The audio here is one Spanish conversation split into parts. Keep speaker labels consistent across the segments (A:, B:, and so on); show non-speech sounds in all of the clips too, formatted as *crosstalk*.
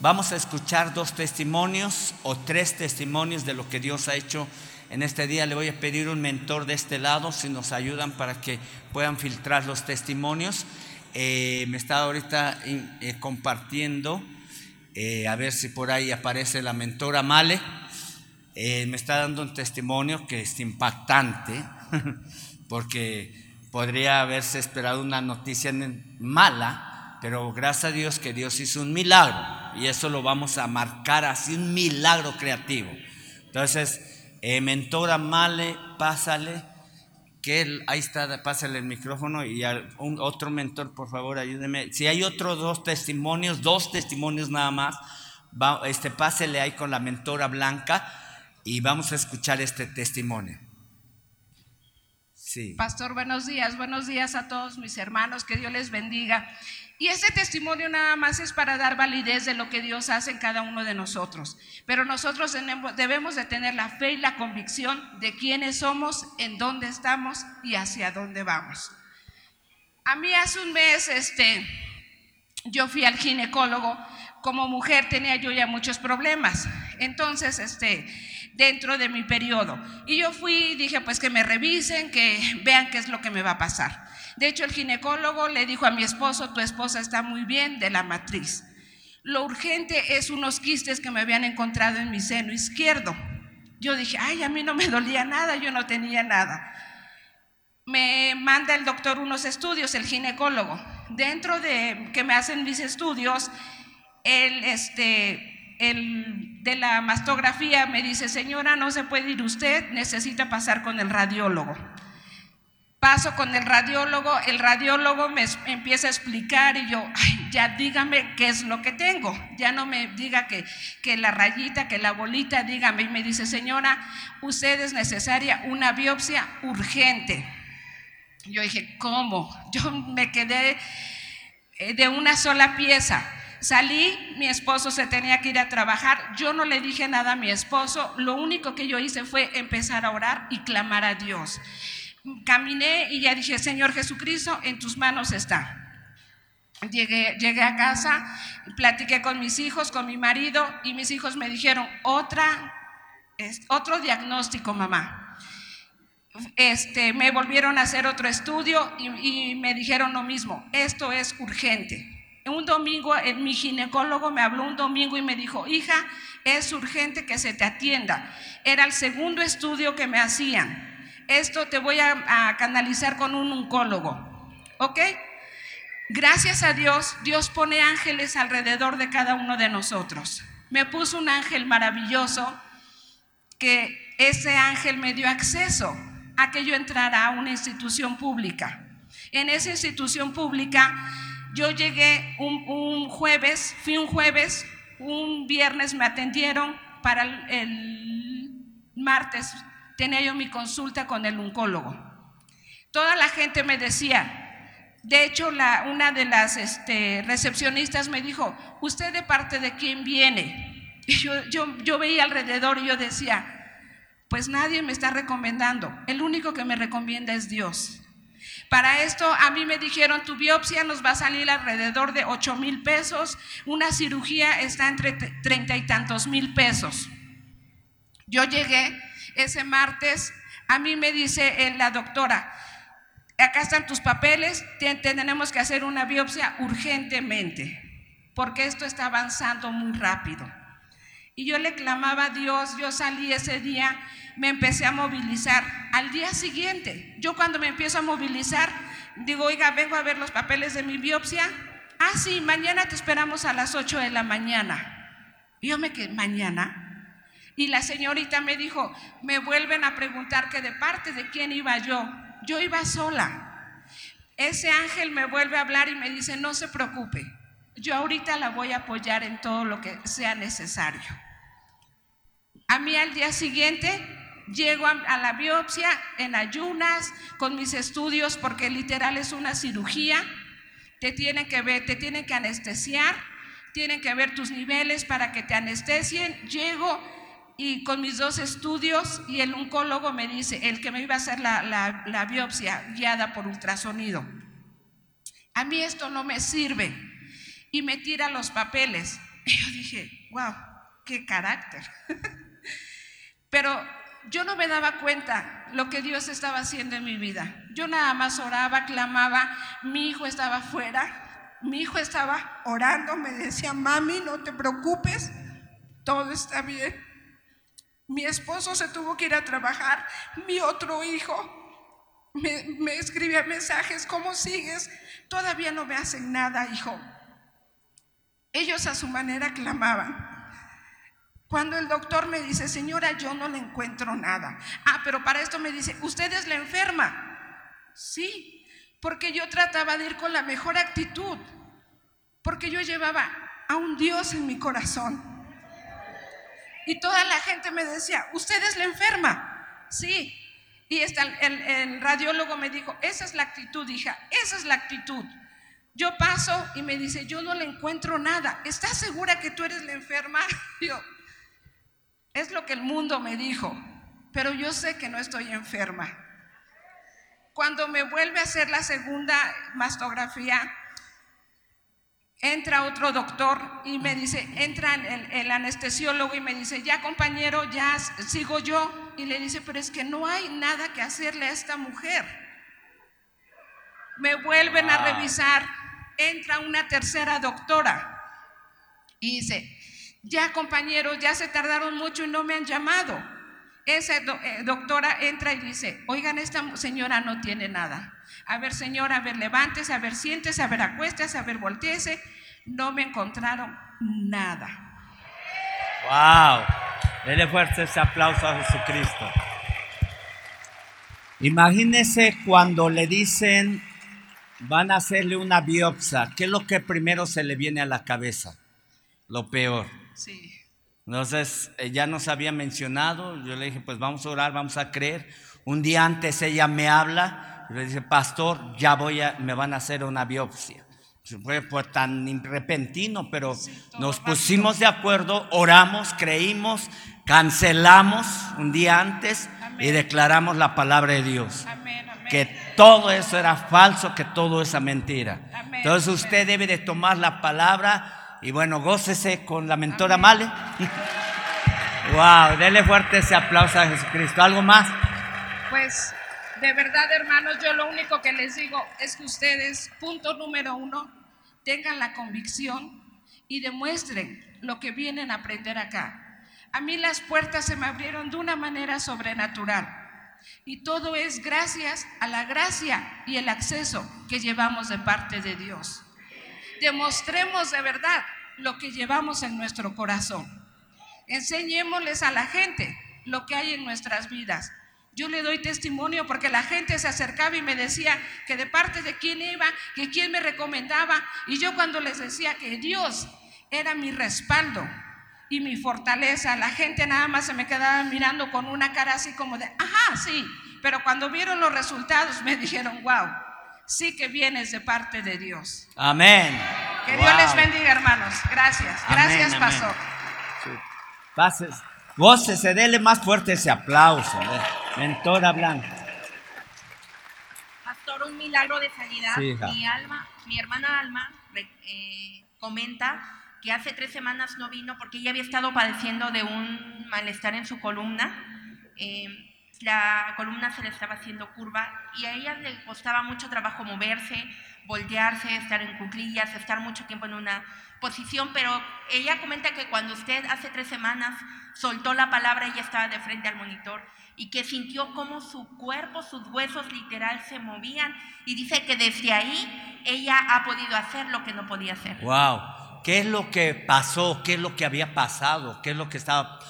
A: Vamos a escuchar dos testimonios o tres testimonios de lo que Dios ha hecho en este día. Le voy a pedir un mentor de este lado si nos ayudan para que puedan filtrar los testimonios. Eh, me está ahorita eh, compartiendo, eh, a ver si por ahí aparece la mentora Male. me está dando un testimonio que es impactante, *laughs* porque podría haberse esperado una noticia mala, pero gracias a Dios que Dios hizo un milagro y eso lo vamos a marcar así, un milagro creativo. Entonces, eh, mentora Male, pásale, que ahí está, pásale el micrófono y otro mentor, por favor, ayúdeme. Si hay otros dos testimonios, dos testimonios nada más, este, pásele ahí con la mentora Blanca y vamos a escuchar este testimonio.
B: Pastor, buenos días, buenos días a todos mis hermanos, que Dios les bendiga. Y este testimonio nada más es para dar validez de lo que Dios hace en cada uno de nosotros. Pero nosotros debemos de tener la fe y la convicción de quiénes somos, en dónde estamos y hacia dónde vamos. A mí hace un mes, este, yo fui al ginecólogo. Como mujer tenía yo ya muchos problemas. Entonces, este, dentro de mi periodo. Y yo fui y dije, pues que me revisen, que vean qué es lo que me va a pasar. De hecho, el ginecólogo le dijo a mi esposo, tu esposa está muy bien de la matriz. Lo urgente es unos quistes que me habían encontrado en mi seno izquierdo. Yo dije, ay, a mí no me dolía nada, yo no tenía nada. Me manda el doctor unos estudios, el ginecólogo. Dentro de que me hacen mis estudios, él, este, el de la mastografía me dice, señora, no se puede ir usted, necesita pasar con el radiólogo. Paso con el radiólogo, el radiólogo me empieza a explicar y yo, ya dígame qué es lo que tengo. Ya no me diga que, que la rayita, que la bolita, dígame. Y me dice, señora, usted es necesaria una biopsia urgente. Yo dije, ¿cómo? Yo me quedé eh, de una sola pieza. Salí, mi esposo se tenía que ir a trabajar, yo no le dije nada a mi esposo, lo único que yo hice fue empezar a orar y clamar a Dios. Caminé y ya dije, Señor Jesucristo, en tus manos está. Llegué, llegué a casa, platiqué con mis hijos, con mi marido y mis hijos me dijeron, otra, otro diagnóstico, mamá. Este, me volvieron a hacer otro estudio y, y me dijeron lo mismo, esto es urgente. Un domingo mi ginecólogo me habló un domingo y me dijo, hija, es urgente que se te atienda. Era el segundo estudio que me hacían. Esto te voy a, canalizar con un oncólogo. ¿Ok? Gracias a Dios, Dios pone ángeles alrededor de cada uno de nosotros. Me puso un ángel maravilloso que ese ángel me dio acceso a que yo entrara a una institución pública. En esa institución pública yo llegué un, jueves, fui un jueves, un viernes me atendieron, para el, martes tenía yo mi consulta con el oncólogo. Toda la gente me decía, de hecho una de las este, recepcionistas me dijo, ¿usted de parte de quién viene? Y yo, yo, yo veía alrededor y yo decía, pues nadie me está recomendando, el único que me recomienda es Dios. Para esto a mí me dijeron, tu biopsia nos va a salir alrededor de 8 mil pesos, una cirugía está entre treinta y tantos mil pesos. Yo llegué ese martes, a mí me dice eh, la doctora, acá están tus papeles, tenemos que hacer una biopsia urgentemente, porque esto está avanzando muy rápido. Y yo le clamaba a Dios, yo salí ese día, me empecé a movilizar. Al día siguiente, yo cuando me empiezo a movilizar, digo, oiga, vengo a ver los papeles de mi biopsia. Ah, sí, mañana te esperamos a las 8 de la mañana. Y yo me quedé, ¿mañana? Y la señorita me dijo, me vuelven a preguntar que de parte de quién iba yo. Yo iba sola. Ese ángel me vuelve a hablar y me dice, no se preocupe, yo ahorita la voy a apoyar en todo lo que sea necesario. A mí al día siguiente llego a, la biopsia en ayunas con mis estudios porque literal es una cirugía. Te tienen que ver, te tienen que anestesiar, tienen que ver tus niveles para que te anestesien. Llego y con mis dos estudios y el oncólogo me dice, el que me iba a hacer la, biopsia guiada por ultrasonido. A mí esto no me sirve y me tira los papeles. *laughs* Yo dije, wow, qué carácter. *laughs* Pero yo no me daba cuenta lo que Dios estaba haciendo en mi vida. Yo nada más oraba, clamaba, mi hijo estaba fuera, mi hijo estaba orando, me decía, mami, no te preocupes, todo está bien. Mi esposo se tuvo que ir a trabajar, mi otro hijo me, escribía mensajes, ¿cómo sigues? Todavía no me hacen nada, hijo. Ellos a su manera clamaban. Cuando el doctor me dice, señora, yo no le encuentro nada. Ah, pero para esto me dice, ¿usted es la enferma? Sí, porque yo trataba de ir con la mejor actitud, porque yo llevaba a un Dios en mi corazón. Y toda la gente me decía, ¿usted es la enferma? Sí. Y el, el radiólogo me dijo, esa es la actitud, hija, esa es la actitud. Yo paso y me dice, yo no le encuentro nada. ¿Estás segura que tú eres la enferma? *laughs* Yo, es lo que el mundo me dijo, pero yo sé que no estoy enferma. Cuando me vuelve a hacer la segunda mastografía, entra otro doctor y me dice, entra el, el, anestesiólogo y me dice, ya compañero, ya sigo yo. Y le dice, pero es que no hay nada que hacerle a esta mujer. Me vuelven a revisar, entra una tercera doctora y dice, ya compañeros, ya se tardaron mucho y no me han llamado. Esa eh, doctora entra y dice, oigan, esta señora no tiene nada. A ver, señora, a ver, levántese, a ver, siéntese, a ver, acuéstese, a ver, volteese. No me encontraron nada.
A: Wow. Dele fuerte ese aplauso a Jesucristo. Imagínese cuando le dicen van a hacerle una biopsia, ¿qué es lo que primero se le viene a la cabeza? Lo peor. Sí. Entonces, ya nos había mencionado, yo le dije, pues vamos a orar, vamos a creer. Un día antes ella me habla, le dice, pastor, ya voy a, me van a hacer una biopsia. Fue, fue tan repentino, pero nos pusimos de acuerdo, oramos, creímos, cancelamos un día antes y declaramos la palabra de Dios. Que todo eso era falso, que todo esa mentira. Entonces usted debe de tomar la palabra y bueno, gócese con la mentora Male. *laughs* wow, dele fuerte ese aplauso a Jesucristo. ¿Algo más?
B: Pues de verdad, hermanos, yo lo único que les digo es que ustedes, punto número uno, tengan la convicción y demuestren lo que vienen a aprender acá. A mí las puertas se me abrieron de una manera sobrenatural. Y todo es gracias a la gracia y el acceso que llevamos de parte de Dios demostremos de verdad lo que llevamos en nuestro corazón. Enseñémosles a la gente lo que hay en nuestras vidas. Yo le doy testimonio porque la gente se acercaba y me decía que de parte de quién iba, que quién me recomendaba. Y yo cuando les decía que Dios era mi respaldo y mi fortaleza, la gente nada más se me quedaba mirando con una cara así como de, ajá, sí. Pero cuando vieron los resultados me dijeron, wow, sí que vienes de parte de Dios.
A: Amén.
B: Que Dios les bendiga, hermanos. Gracias. Gracias, pastor.
A: Pases. Gócese, dele más fuerte ese aplauso. ¿eh? Mentora Blanca.
C: Pastor, un milagro de sanidad. mi, alma, mi hermana Alma eh, comenta que hace tres semanas no vino porque ella había estado padeciendo de un malestar en su columna. Eh, la columna se le estaba haciendo curva y a ella le costaba mucho trabajo moverse, voltearse, estar en cuclillas, estar mucho tiempo en una posición, pero ella comenta que cuando usted hace tres semanas soltó la palabra, ella estaba de frente al monitor y que sintió como su cuerpo, sus huesos literal se movían y dice que desde ahí ella ha podido hacer lo que no podía hacer.
A: Wow, ¿qué es lo que pasó? ¿Qué es lo que había pasado? ¿Qué es lo que estaba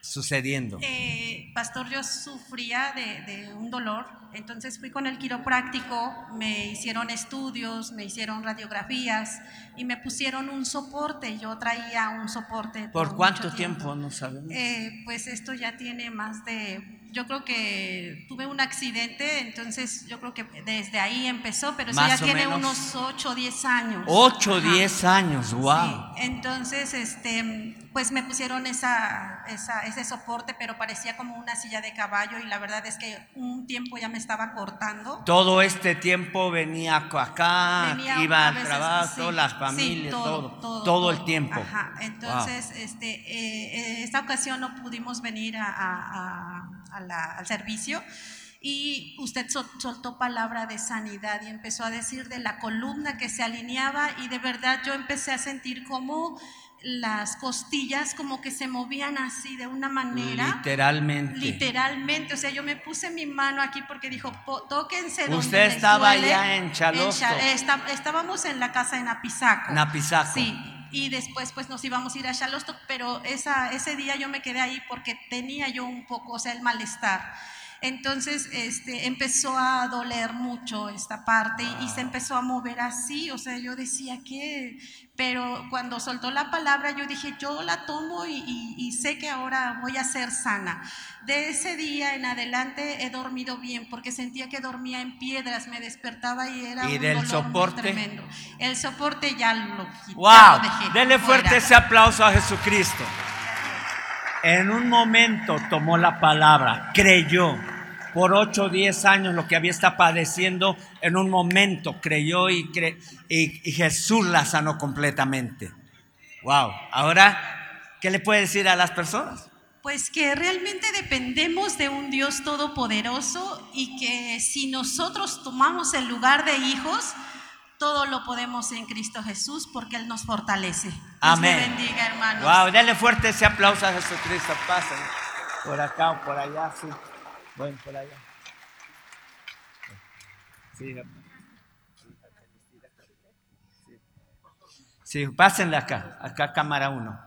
A: sucediendo?
D: Eh, pastor, yo sufría de, un dolor, entonces fui con el quiropráctico, me hicieron estudios, me hicieron radiografías y me pusieron un soporte. Yo traía un soporte.
A: ¿Por, cuánto tiempo? No sabemos.
D: Eh, pues esto ya tiene más de yo creo que tuve un accidente, entonces yo creo que desde ahí empezó, pero eso ya tiene unos 8 o 10 años.
A: 8 o 10 años, wow.
D: entonces, este, pues me pusieron esa, esa, ese soporte, pero parecía como una silla de caballo y la verdad es que un tiempo ya me estaba cortando.
A: Todo este tiempo venía acá, iba al trabajo, las familias, todo, todo, el tiempo.
D: Ajá. Entonces, este, eh, esta ocasión no pudimos venir a al servicio y usted soltó palabra de sanidad y empezó a decir de la columna que se alineaba y de verdad yo empecé a sentir como las costillas como que se movían así de una manera.
A: Literalmente.
D: Literalmente. O sea, yo me puse mi mano aquí porque dijo, tóquense.
A: Usted estaba allá en Chalosto.
D: estábamos en la casa de Napizaco.
A: Napizaco.
D: Sí y después pues nos íbamos a ir a Charlotte, pero esa, ese día yo me quedé ahí porque tenía yo un poco, o sea, el malestar. Entonces este, empezó a doler mucho esta parte y, se empezó a mover así, o sea, yo decía que, pero cuando soltó la palabra yo dije, yo la tomo y, sé que ahora voy a ser sana. De ese día en adelante he dormido bien porque sentía que dormía en piedras, me despertaba y era un del soporte? tremendo. El soporte ya lo quité.
A: ¡Wow! Dele fuerte ese aplauso a Jesucristo. En un momento tomó la palabra, creyó. Por 8 o 10 años lo que había estado padeciendo, en un momento creyó y, y, Jesús la sanó completamente. Wow. Ahora, ¿qué le puede decir a las personas?
D: Pues que realmente dependemos de un Dios todopoderoso y que si nosotros tomamos el lugar de hijos, todo lo podemos en Cristo Jesús porque Él nos fortalece.
A: Amén.
D: Dios bendiga, hermanos.
A: Wow, denle fuerte ese aplauso a Jesucristo. Pasen por acá o por allá, sí. Bueno, por allá. Sí, sí. pásenle acá, acá cámara uno.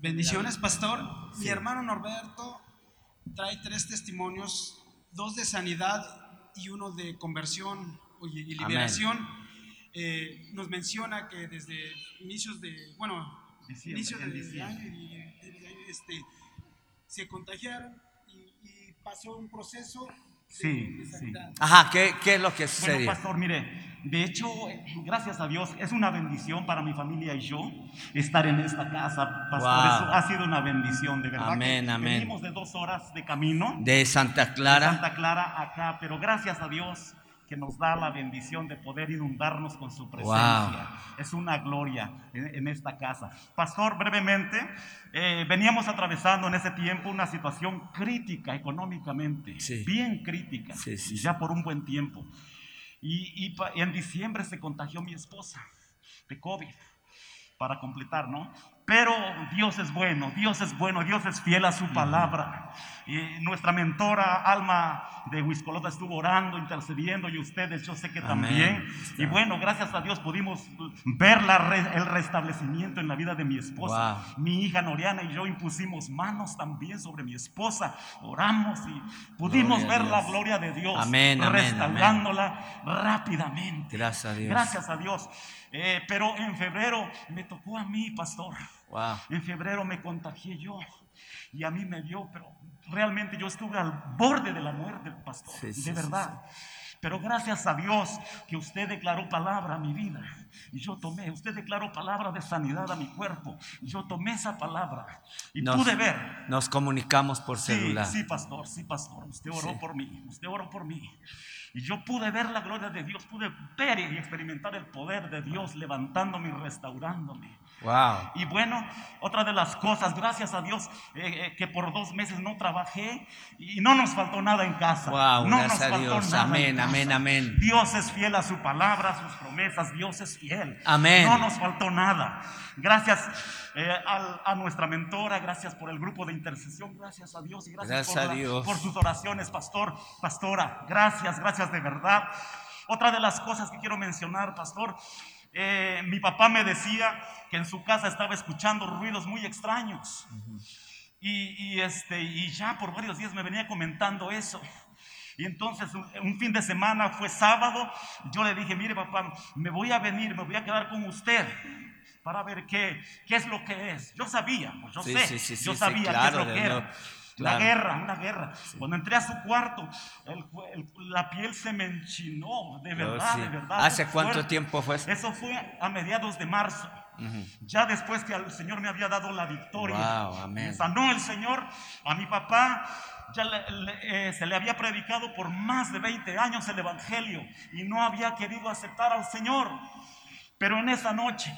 E: Bendiciones, pastor. Mi hermano Norberto trae tres testimonios, dos de sanidad y uno de conversión y liberación, eh, nos menciona que desde inicios de, bueno, inicios de, año este, se contagiaron pasó un proceso
A: Sí, sí. Ajá, ¿qué, ¿qué, es lo que sucedió?
F: Bueno, pastor, mire, de hecho, gracias a Dios, es una bendición para mi familia y yo estar en esta casa, pastor. ha sido una bendición, de verdad.
A: Amén, amén.
F: Venimos de dos horas de camino.
A: De Santa Clara.
F: De Santa Clara acá, pero gracias a Dios que nos da la bendición de poder inundarnos con su presencia. Es una gloria en, esta casa. Pastor, brevemente, eh, veníamos atravesando en ese tiempo una situación crítica económicamente, bien crítica, ya por un buen tiempo. Y, y en diciembre se contagió mi esposa de COVID para completar, ¿no? Pero Dios es bueno, Dios es bueno, Dios es fiel a su palabra. Y nuestra mentora Alma de Huiscolota estuvo orando, intercediendo y ustedes yo sé que también. Y bueno, gracias a Dios pudimos ver el restablecimiento en la vida de mi esposa. Mi hija Noriana y yo impusimos manos también sobre mi esposa. Oramos y pudimos ver la gloria de Dios
A: amén,
F: restaurándola rápidamente.
A: Gracias a Dios.
F: Gracias a Dios. Eh, pero en febrero me tocó a mí, pastor. En febrero me contagié yo y a mí me dio, pero realmente yo estuve al borde de la muerte, pastor, de verdad. Pero gracias a Dios que usted declaró palabra a mi vida. Y yo tomé, usted declaró palabra de sanidad a mi cuerpo. Y yo tomé esa palabra y pude ver.
A: Nos comunicamos por celular.
F: Sí, pastor, sí, pastor. Usted oró por mí, usted oró por mí. Y yo pude ver la gloria de Dios, pude ver y experimentar el poder de Dios levantándome y restaurándome.
A: Wow.
F: Y bueno, otra de las cosas, gracias a Dios, eh, eh, que por dos meses no trabajé y no nos faltó nada en casa.
A: Wow,
F: no
A: gracias a Dios. amén, amén, amén.
F: Dios es fiel a su palabra, a sus promesas. Dios es fiel.
A: Amén.
F: No nos faltó nada. Gracias eh, a, nuestra mentora, gracias por el grupo de intercesión, gracias a Dios y gracias, por, por sus oraciones, pastor, pastora. Gracias, gracias de verdad. Otra de las cosas que quiero mencionar, pastor, eh, mi papá me decía que en su casa estaba escuchando ruidos muy extraños. y, este, y ya por varios días me venía comentando eso. Y entonces un, fin de semana fue sábado, yo le dije, mire papá, me voy a venir, me voy a quedar con usted para ver qué, qué es lo que es. Yo sabía, pues yo sé, yo sabía qué es lo que era. La guerra, una guerra. Cuando entré a su cuarto, la piel se me enchinó, de oh, verdad, de verdad.
A: ¿Hace cuánto tiempo fue eso?
F: Eso fue a mediados de marzo. Ya después que el Señor me había dado la victoria,
A: wow,
F: sanó el Señor a mi papá. Ya eh, se le había predicado por más de 20 años el Evangelio y no había querido aceptar al Señor. Pero en esa noche,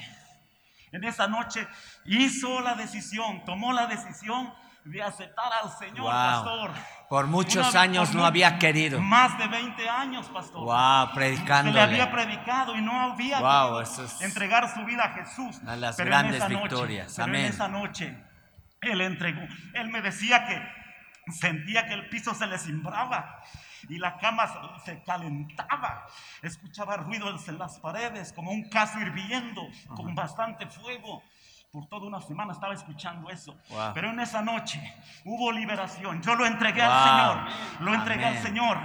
F: en esa noche hizo la decisión, tomó la decisión de aceptar al Señor, pastor.
A: Por muchos años no había querido.
F: Más de 20 años, pastor.
A: Wow, predicando.
F: Le había predicado y no había wow, entregar su vida a Jesús.
A: A las grandes victorias. Amén.
F: en esa noche, él entregó. Él me decía que sentía que el piso se le cimbraba y la cama se calentaba. Escuchaba ruidos en las paredes como un caso hirviendo con bastante fuego. Por toda una semana estaba escuchando eso. Pero en esa noche hubo liberación. Yo lo entregué al Señor. Lo entregué al Señor.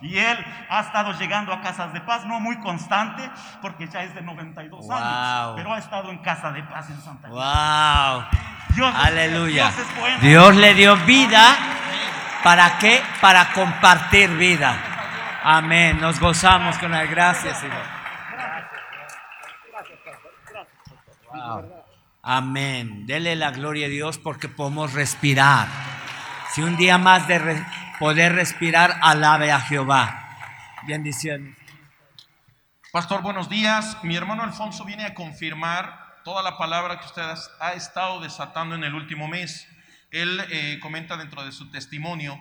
F: Y Él ha estado llegando a casas de paz, no muy constante, porque ya es de 92 años. Pero ha estado en casa de paz en Santa
A: Cruz. ¡Wow! Dios Aleluya. Dios, Dios le dio vida. ¿Para qué? Para compartir vida. Amén. Nos gozamos con las gracias, Señor. Wow. Amén. Dele la gloria a Dios porque podemos respirar. Si un día más de poder respirar, alabe a Jehová. Bendiciones.
G: Pastor, buenos días. Mi hermano Alfonso viene a confirmar toda la palabra que usted ha estado desatando en el último mes. Él eh, comenta dentro de su testimonio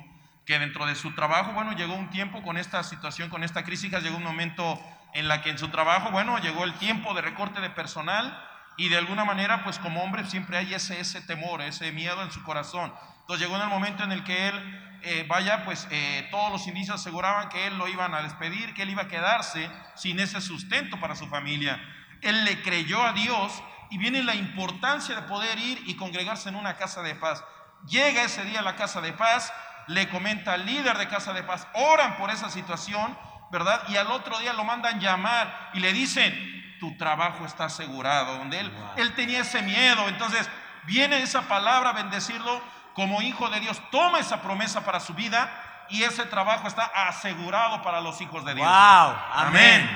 G: que dentro de su trabajo, bueno, llegó un tiempo con esta situación, con esta crisis, llegó un momento en la que en su trabajo, bueno, llegó el tiempo de recorte de personal y de alguna manera, pues como hombre siempre hay ese, ese temor, ese miedo en su corazón. Entonces llegó en el momento en el que él, eh, vaya, pues eh, todos los indicios aseguraban que él lo iban a despedir, que él iba a quedarse sin ese sustento para su familia. Él le creyó a Dios y viene la importancia de poder ir y congregarse en una casa de paz. Llega ese día a la casa de paz, le comenta al líder de casa de paz, oran por esa situación, ¿verdad? Y al otro día lo mandan llamar y le dicen, tu trabajo está asegurado, donde él, él tenía ese miedo. Entonces, viene esa palabra, bendecirlo como hijo de Dios, toma esa promesa para su vida y ese trabajo está asegurado para los hijos de Dios.
A: Wow, amén.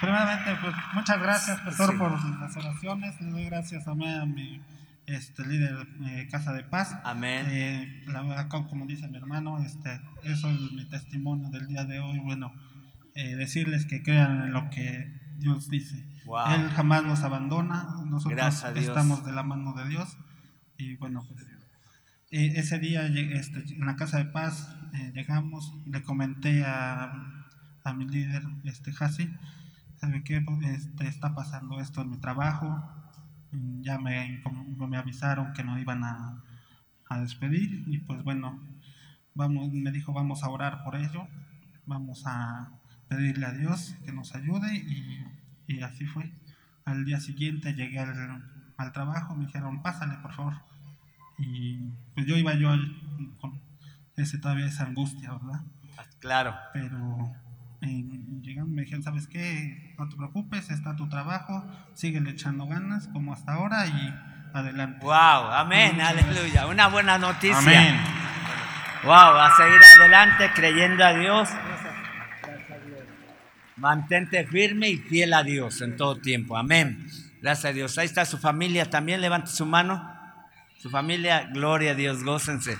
H: Primeramente, pues muchas gracias, pastor, por las oraciones. Le doy gracias a mi este, líder de Casa de Paz.
A: Amén.
H: Eh, la verdad, como dice mi hermano, este, eso es mi testimonio del día de hoy. Bueno, eh, decirles que crean en lo que Dios dice. Él jamás nos abandona, nosotros estamos de la mano de Dios. Y bueno, pues, eh, ese día este, en la casa de paz eh, llegamos, le comenté a, a mi líder, este Hasi, ¿sabe qué? Este, está pasando esto en mi trabajo. Ya me, me avisaron que nos iban a, a despedir y pues bueno, vamos, me dijo vamos a orar por ello, vamos a pedirle a Dios que nos ayude y, y así fue. Al día siguiente llegué al, al, trabajo, me dijeron, pásale por favor. Y pues yo iba yo con ese, todavía esa angustia, ¿verdad?
A: Claro.
H: Pero eh, llegando me dijeron, ¿sabes qué? No te preocupes, está tu trabajo, sigue echando ganas como hasta ahora y adelante.
A: Wow, amén, aleluya. Una buena noticia. Amén. Wow, a seguir adelante creyendo a Dios Mantente firme y fiel a Dios en todo tiempo. Amén. Gracias a Dios. Ahí está su familia también. Levante su mano. Su familia, gloria a Dios, gócense.